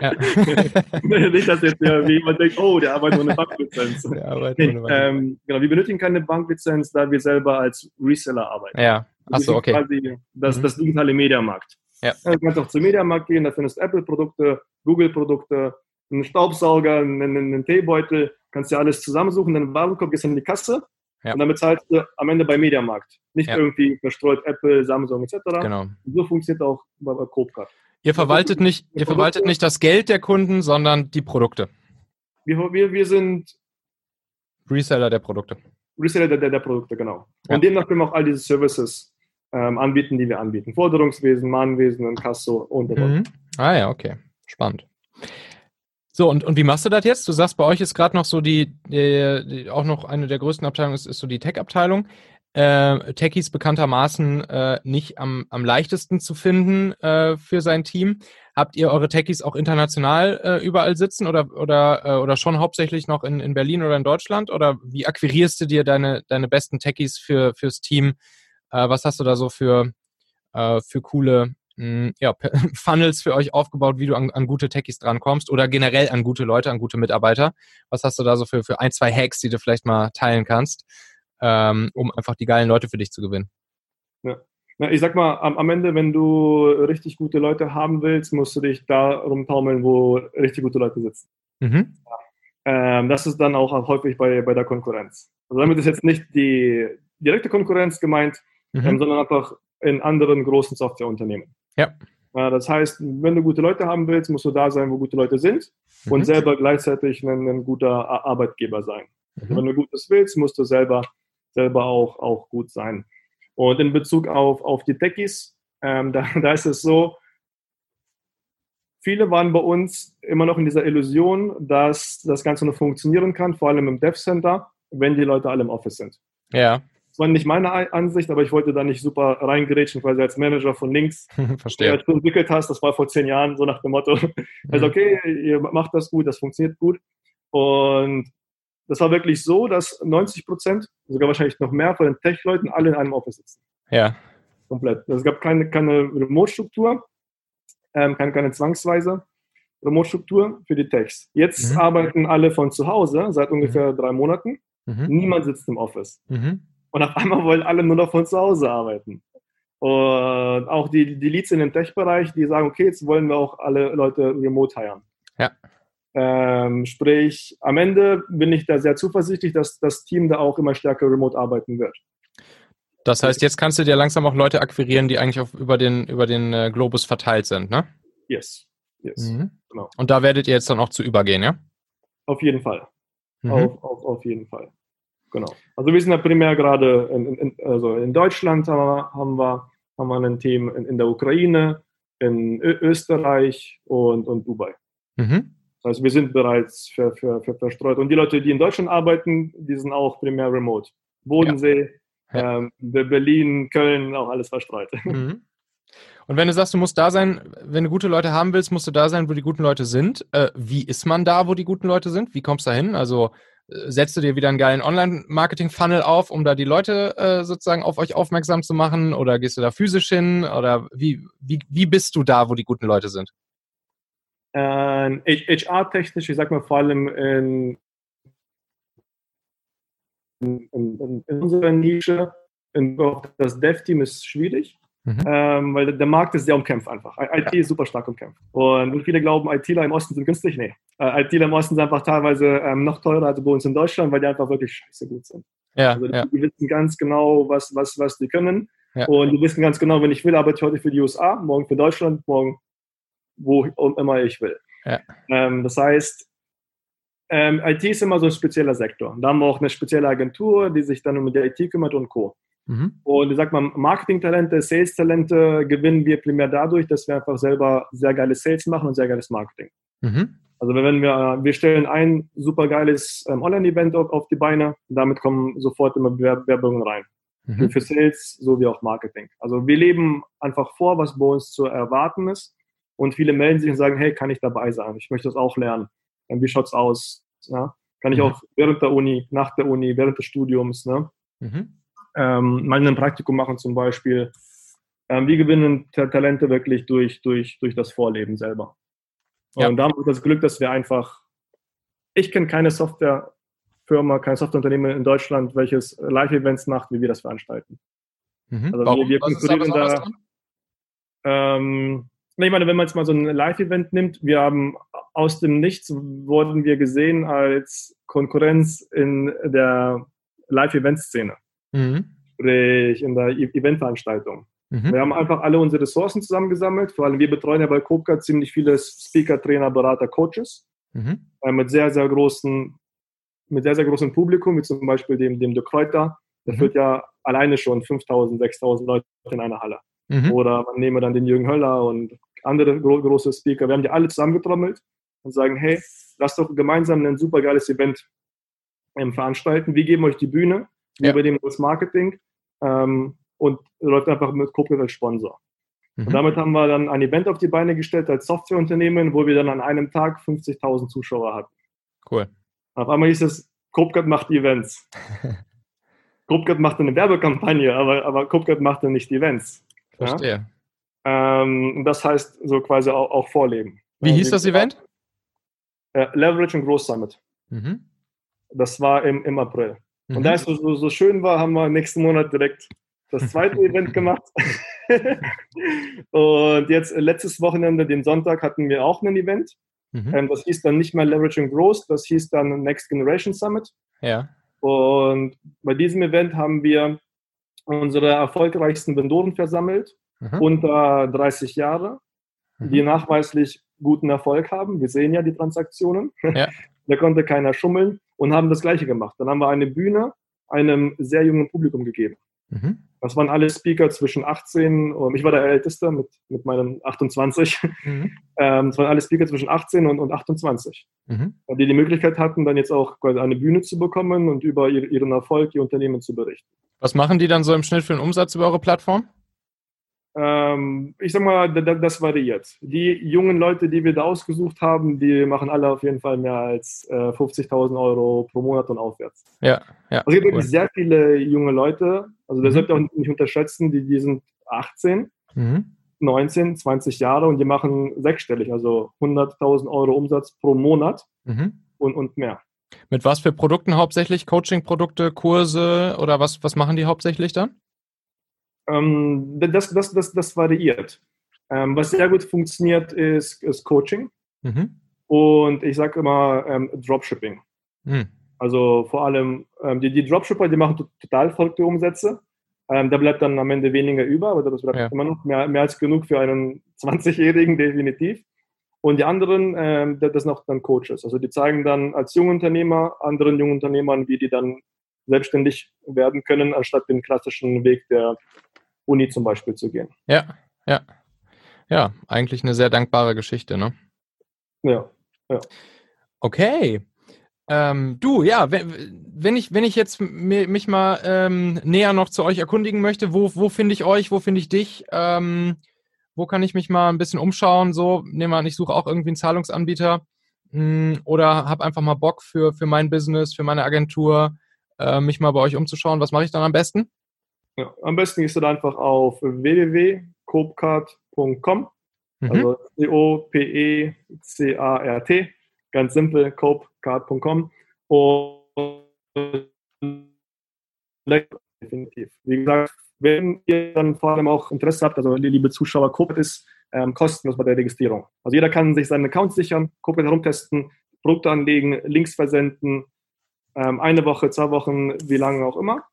Ja. Nicht, dass jetzt jemand denkt, oh, der arbeitet ohne Banklizenz. Der arbeitet ohne Banklizenz. Ähm, genau, wir benötigen keine Banklizenz, da wir selber als Reseller arbeiten. Ja, achso, okay. Quasi das, mhm. das digitale Mediamarkt. Ja. Du kannst auch zum Mediamarkt gehen, da findest du Apple-Produkte, Google-Produkte, einen Staubsauger, einen, einen Teebeutel, kannst dir alles zusammensuchen, dann Warenkorb gehst in die Kasse ja. Und damit zahlst du am Ende beim Mediamarkt. Nicht ja. irgendwie verstreut Apple, Samsung etc. Genau. Und so funktioniert auch bei, bei Copcard. Ihr verwaltet nicht, ihr verwaltet nicht das Geld der Kunden, sondern die Produkte. Wir, wir, wir sind Reseller der Produkte. Reseller der, der, der Produkte, genau. Und demnach können wir auch all diese Services ähm, anbieten, die wir anbieten. Forderungswesen, Mahnwesen, Kasso und so mhm. Ah ja, okay. Spannend. So, und, und wie machst du das jetzt? Du sagst, bei euch ist gerade noch so die, die, die, auch noch eine der größten Abteilungen ist, ist so die Tech-Abteilung. Äh, Techies bekanntermaßen äh, nicht am, am leichtesten zu finden äh, für sein Team. Habt ihr eure Techies auch international äh, überall sitzen oder, oder, äh, oder schon hauptsächlich noch in, in Berlin oder in Deutschland? Oder wie akquirierst du dir deine, deine besten Techies für, fürs Team? Äh, was hast du da so für, äh, für coole ja, Funnels für euch aufgebaut, wie du an, an, gute Techies drankommst oder generell an gute Leute, an gute Mitarbeiter? Was hast du da so für, für ein, zwei Hacks, die du vielleicht mal teilen kannst, ähm, um einfach die geilen Leute für dich zu gewinnen? Ja. Na, ich sag mal, am, am, Ende, wenn du richtig gute Leute haben willst, musst du dich da rumtaumeln, wo richtig gute Leute sitzen. Mhm. Ja. Ähm, das ist dann auch häufig bei, bei der Konkurrenz. Also damit ist jetzt nicht die direkte Konkurrenz gemeint, mhm. ähm, sondern einfach in anderen großen Softwareunternehmen. Ja. Das heißt, wenn du gute Leute haben willst, musst du da sein, wo gute Leute sind mhm. und selber gleichzeitig ein, ein guter Arbeitgeber sein. Mhm. Wenn du Gutes willst, musst du selber, selber auch, auch gut sein. Und in Bezug auf, auf die Techies, ähm, da, da ist es so, viele waren bei uns immer noch in dieser Illusion, dass das Ganze nur funktionieren kann, vor allem im Dev Center, wenn die Leute alle im Office sind. Ja. Das war nicht meine Ansicht, aber ich wollte da nicht super reingerätschen, quasi als Manager von links. Verstehe. Du entwickelt hast, das war vor zehn Jahren, so nach dem Motto, also okay, ihr macht das gut, das funktioniert gut. Und das war wirklich so, dass 90 Prozent, sogar wahrscheinlich noch mehr von den Tech-Leuten alle in einem Office sitzen. Ja. Komplett. Es gab keine, keine Remote-Struktur, ähm, keine, keine Zwangsweise. Remote-Struktur für die Techs. Jetzt mhm. arbeiten alle von zu Hause seit ungefähr mhm. drei Monaten. Mhm. Niemand sitzt im Office. Und auf einmal wollen alle nur noch von zu Hause arbeiten. Und auch die, die Leads in dem Tech-Bereich, die sagen, okay, jetzt wollen wir auch alle Leute remote heiren. Ja. Ähm, sprich, am Ende bin ich da sehr zuversichtlich, dass das Team da auch immer stärker remote arbeiten wird. Das heißt, jetzt kannst du dir langsam auch Leute akquirieren, die eigentlich auf, über den, über den äh, Globus verteilt sind, ne? Yes. yes. Mhm. Genau. Und da werdet ihr jetzt dann auch zu übergehen, ja? Auf jeden Fall. Mhm. Auf, auf, auf jeden Fall. Genau. Also wir sind ja primär gerade in, in, also in Deutschland haben wir, haben wir, haben wir ein Team in, in der Ukraine, in Ö Österreich und, und Dubai. Mhm. Das heißt, wir sind bereits für, für, für verstreut. Und die Leute, die in Deutschland arbeiten, die sind auch primär remote. Bodensee, ja. Ähm, Berlin, Köln, auch alles verstreut. Mhm. Und wenn du sagst, du musst da sein, wenn du gute Leute haben willst, musst du da sein, wo die guten Leute sind. Äh, wie ist man da, wo die guten Leute sind? Wie kommst du da hin? Also setzt du dir wieder einen geilen Online-Marketing-Funnel auf, um da die Leute äh, sozusagen auf euch aufmerksam zu machen? Oder gehst du da physisch hin? Oder wie, wie, wie bist du da, wo die guten Leute sind? Äh, HR-technisch, ich sag mal vor allem in, in, in, in unserer Nische, in, das Dev-Team ist schwierig. Mhm. Ähm, weil der Markt ist sehr umkämpft einfach. IT ja. ist super stark umkämpft. Und viele glauben, ITler im Osten sind günstig. Nee. Äh, ITler im Osten sind einfach teilweise ähm, noch teurer als bei uns in Deutschland, weil die einfach wirklich scheiße gut sind. Ja, also die, ja. die wissen ganz genau, was, was, was die können. Ja. Und die wissen ganz genau, wenn ich will, arbeite ich heute für die USA, morgen für Deutschland, morgen wo immer ich will. Ähm, das heißt, ähm, IT ist immer so ein spezieller Sektor. Da haben wir auch eine spezielle Agentur, die sich dann um die IT kümmert und Co. Mhm. Und ich sag mal, Marketing-Talente, Sales-Talente gewinnen wir primär dadurch, dass wir einfach selber sehr geiles Sales machen und sehr geiles Marketing. Mhm. Also wenn wir, wir stellen ein super geiles ähm, Online-Event auf, auf, die Beine, damit kommen sofort immer Werbungen rein. Mhm. Für Sales sowie auch Marketing. Also wir leben einfach vor, was bei uns zu erwarten ist. Und viele melden sich und sagen, hey, kann ich dabei sein? Ich möchte das auch lernen. Wie schaut's aus? Ja? Kann ich mhm. auch während der Uni, nach der Uni, während des Studiums, ne? Mhm ähm, mal ein Praktikum machen zum Beispiel. Ähm, wir gewinnen Talente wirklich durch, durch, durch das Vorleben selber. Ja. Und da haben wir das Glück, dass wir einfach, ich kenne keine Softwarefirma, kein Softwareunternehmen in Deutschland, welches Live-Events macht, wie wir das veranstalten. Mhm. Also Warum? wir, wir konkurrieren da. Ähm, ich meine, wenn man jetzt mal so ein Live-Event nimmt, wir haben aus dem Nichts wurden wir gesehen als Konkurrenz in der Live-Event-Szene mhm. sprich in der e- Eventveranstaltung. Mhm. Wir haben einfach alle unsere Ressourcen zusammengesammelt. Vor allem wir betreuen ja bei Kopka ziemlich viele Speaker, Trainer, Berater, Coaches mhm. äh, mit sehr, sehr großen, mit sehr, sehr großem Publikum, wie zum Beispiel dem, dem De Kräuter. Der mhm. führt ja alleine schon 5000, 6000 Leute in einer Halle. Mhm. Oder man nehme dann den Jürgen Höller und andere gro große Speaker. Wir haben die alle zusammengetrommelt und sagen, hey, lasst doch gemeinsam ein super geiles Event ähm, veranstalten. Wir geben euch die Bühne ja. über dem das Marketing ähm, und läuft einfach mit Corporate als Sponsor. Mhm. Und damit haben wir dann ein Event auf die Beine gestellt als Softwareunternehmen, wo wir dann an einem Tag 50.000 Zuschauer hatten. Cool. Auf einmal hieß es, Copcat macht Events. Copcat macht eine Werbekampagne, aber, aber Copcat macht dann nicht Events. Verstehe. Ja? Ähm, das heißt so quasi auch, auch Vorleben. Wie hieß das Event? Äh, Leverage and Growth Summit. Mhm. Das war im, im April. Und mhm. da es so, so schön war, haben wir nächsten Monat direkt das zweite Event gemacht. und jetzt äh, letztes Wochenende, den Sonntag, hatten wir auch ein Event. Mhm. Ähm, das hieß dann nicht mehr Leverage and Growth, das hieß dann Next Generation Summit. Ja. Und bei diesem Event haben wir unsere erfolgreichsten Vendoren versammelt, mhm. unter 30 Jahre, mhm. die nachweislich guten Erfolg haben. Wir sehen ja die Transaktionen. Ja. da konnte keiner schummeln und haben das Gleiche gemacht. Dann haben wir eine Bühne einem sehr jungen Publikum gegeben. Mhm. Das waren alle Speaker zwischen 18 und ich war der Älteste mit, mit meinen 28. Mhm. Ähm, das waren alle Speaker zwischen 18 und, und 28, mhm. die die Möglichkeit hatten, dann jetzt auch eine Bühne zu bekommen und über ihren Erfolg, ihr Unternehmen zu berichten. Was machen die dann so im Schnitt für einen Umsatz über eure Plattform? Ähm, ich sag mal, das variiert. Die jungen Leute, die wir da ausgesucht haben, die machen alle auf jeden Fall mehr als äh, 50.000 Euro pro Monat und aufwärts. Ja, ja. Also es gibt cool. wirklich sehr viele junge Leute, also das mhm. sollte auch nicht unterschätzen, die, die sind 18. Mhm. 19, 20 Jahre und die machen sechsstellig, also 100.000 Euro Umsatz pro Monat mhm. und, und mehr. Mit was für Produkten hauptsächlich? Coaching-Produkte, Kurse oder was, was machen die hauptsächlich dann? Ähm, das, das, das, das variiert. Ähm, was sehr gut funktioniert, ist, ist Coaching. Mhm. Und ich sage immer ähm, Dropshipping. Mhm. Also vor allem ähm, die, die Dropshipper, die machen total verrückte Umsätze. Ähm, da bleibt dann am Ende weniger über, aber das bleibt ja. immer noch mehr, mehr als genug für einen 20-Jährigen, definitiv. Und die anderen, ähm, das sind auch dann Coaches. Also die zeigen dann als Jungunternehmer anderen Jungunternehmern, wie die dann selbstständig werden können, anstatt den klassischen Weg der Uni zum Beispiel zu gehen. Ja, ja. Ja, eigentlich eine sehr dankbare Geschichte, ne? Ja, ja. Okay. Ähm, du, ja, wenn, ich, wenn ich jetzt mich mal ähm, näher noch zu euch erkundigen möchte, wo, wo finde ich euch, wo finde ich dich? Ähm, wo kann ich mich mal ein bisschen umschauen? So, nehmen wir an, ich suche auch irgendwie einen Zahlungsanbieter mh, hm, oder habe einfach mal Bock für, für mein Business, für meine Agentur, äh, mich mal bei euch umzuschauen. Was mache ich dann am besten? Ja, am besten gehst du dann einfach auf www.copecard.com, mhm. also C-O-P-E-C-A-R-T, ganz simpel, copecard.com und definitiv. Wie gesagt, wenn ihr dann vor allem auch Interesse habt, also liebe Zuschauer, Copet ist ähm, kostenlos bei der Registrierung. Also jeder kann sich seinen Account sichern, Copet herumtesten, Produkte anlegen, Links versenden, ähm, eine Woche, zwei Wochen, wie lange auch immer.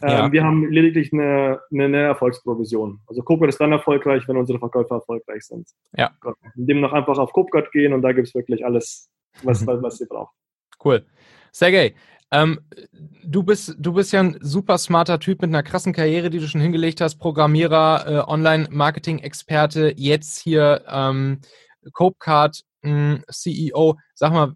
Ähm, ja. Wir haben lediglich eine, eine, eine Erfolgsprovision. Also Copet ist dann erfolgreich, wenn unsere Verkäufer erfolgreich sind. Ja. Indem noch einfach auf Copet gehen und da gibt es wirklich alles, was, mhm. was ihr braucht. Cool. Sergej, ähm, du bist, du bist ja ein super smarter Typ mit einer krassen Karriere, die du schon hingelegt hast, Programmierer, äh, Online-Marketing-Experte, jetzt hier ähm, Copecard hm, CEO. Sag mal,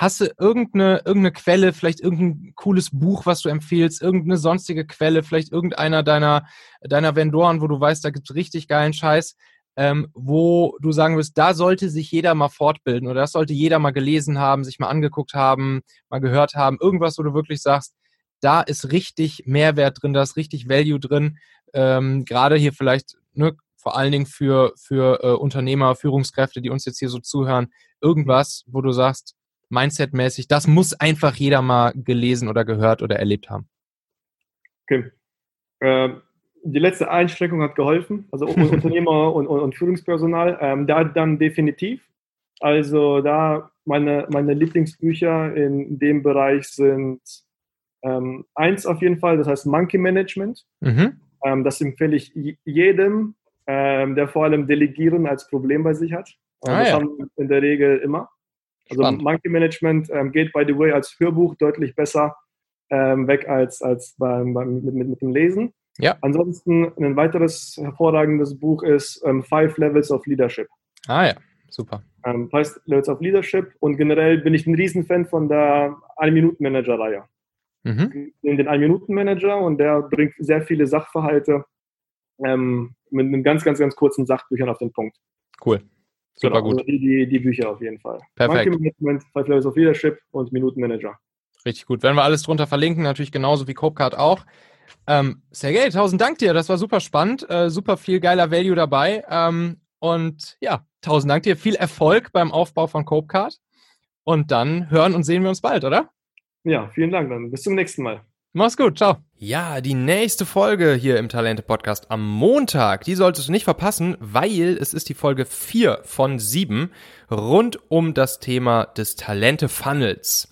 hast du irgendeine, irgendeine Quelle, vielleicht irgendein cooles Buch, was du empfiehlst, irgendeine sonstige Quelle, vielleicht irgendeiner deiner, deiner Vendoren, wo du weißt, da gibt's richtig geilen Scheiß, ähm, wo du sagen wirst, da sollte sich jeder mal fortbilden oder das sollte jeder mal gelesen haben, sich mal angeguckt haben, mal gehört haben, irgendwas, wo du wirklich sagst, da ist richtig Mehrwert drin, da ist richtig Value drin, ähm, gerade hier vielleicht, ne, vor allen Dingen für, für äh, Unternehmer, Führungskräfte, die uns jetzt hier so zuhören, irgendwas, wo du sagst, Mindset-mäßig, das muss einfach jeder mal gelesen oder gehört oder erlebt haben. Okay. Ähm, die letzte Einschränkung hat geholfen, also Unternehmer und, und, und Führungspersonal. Ähm, da dann definitiv. Also da meine, meine Lieblingsbücher in dem Bereich sind ähm, eins auf jeden Fall, das heißt Monkey Management. Mhm. Ähm, das empfehle ich jedem, ähm, der vor allem Delegieren als Problem bei sich hat. Ah, das ja. haben wir in der Regel immer. Also Spannend. Monkey Management ähm, geht, by the way, als Hörbuch deutlich besser ähm, weg als, als beim, beim mit, mit, mit dem Lesen. Ja. Ansonsten ein weiteres hervorragendes Buch ist ähm, Five Levels of Leadership. Ah ja, super. Ähm, Five Levels of Leadership und generell bin ich ein Riesenfan von der Ein-Minuten-Manager-Reihe. Mhm. Den Ein-Minuten-Manager und der bringt sehr viele Sachverhalte ähm, mit einem ganz, ganz, ganz kurzen Sachbüchern auf den Punkt. Cool. Super genau, gut. Also die, die, Bücher auf jeden Fall. Perfekt. Management, Five Levels of Leadership und Minutenmanager. Richtig gut. Werden wir alles drunter verlinken, natürlich genauso wie Copecard auch. Ähm, Sergej, tausend Dank dir. Das war super spannend. Äh, super viel geiler Value dabei. Ähm, und ja, tausend Dank dir. Viel Erfolg beim Aufbau von Copecard. Und dann hören und sehen wir uns bald, oder? Ja, vielen Dank dann. Bis zum nächsten Mal. Mach's gut, ciao. Ja, die nächste Folge hier im Talente Podcast am Montag, die solltest du nicht verpassen, weil es ist die Folge 4 von 7 rund um das Thema des Talente Funnels.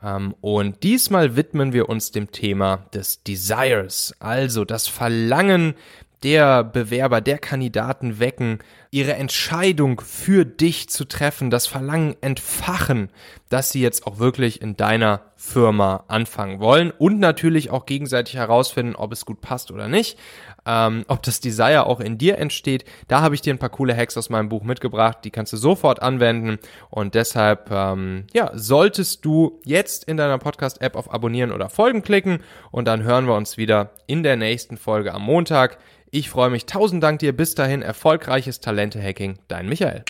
Ähm, und diesmal widmen wir uns dem Thema des Desires, also das Verlangen der Bewerber, der Kandidaten wecken, ihre Entscheidung für dich zu treffen, das Verlangen entfachen, dass sie jetzt auch wirklich in deiner Firma anfangen wollen und natürlich auch gegenseitig herausfinden, ob es gut passt oder nicht, ähm, ob das Desire auch in dir entsteht. Da habe ich dir ein paar coole Hacks aus meinem Buch mitgebracht, die kannst du sofort anwenden und deshalb ähm, ja solltest du jetzt in deiner Podcast-App auf Abonnieren oder Folgen klicken und dann hören wir uns wieder in der nächsten Folge am Montag. Ich freue mich. Tausend Dank dir. Bis dahin erfolgreiches Talente-Hacking. Dein Michael.